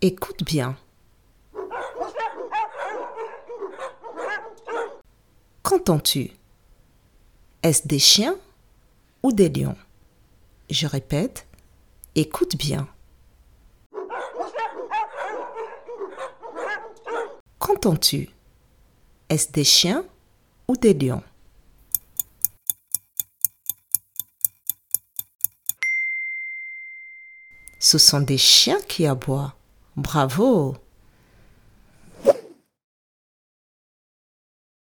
Écoute bien. Qu'entends-tu? Est-ce des chiens ou des lions? Je répète, écoute bien. Qu'entends-tu? Est-ce des chiens ou des lions? Ce sont des chiens qui aboient. Bravo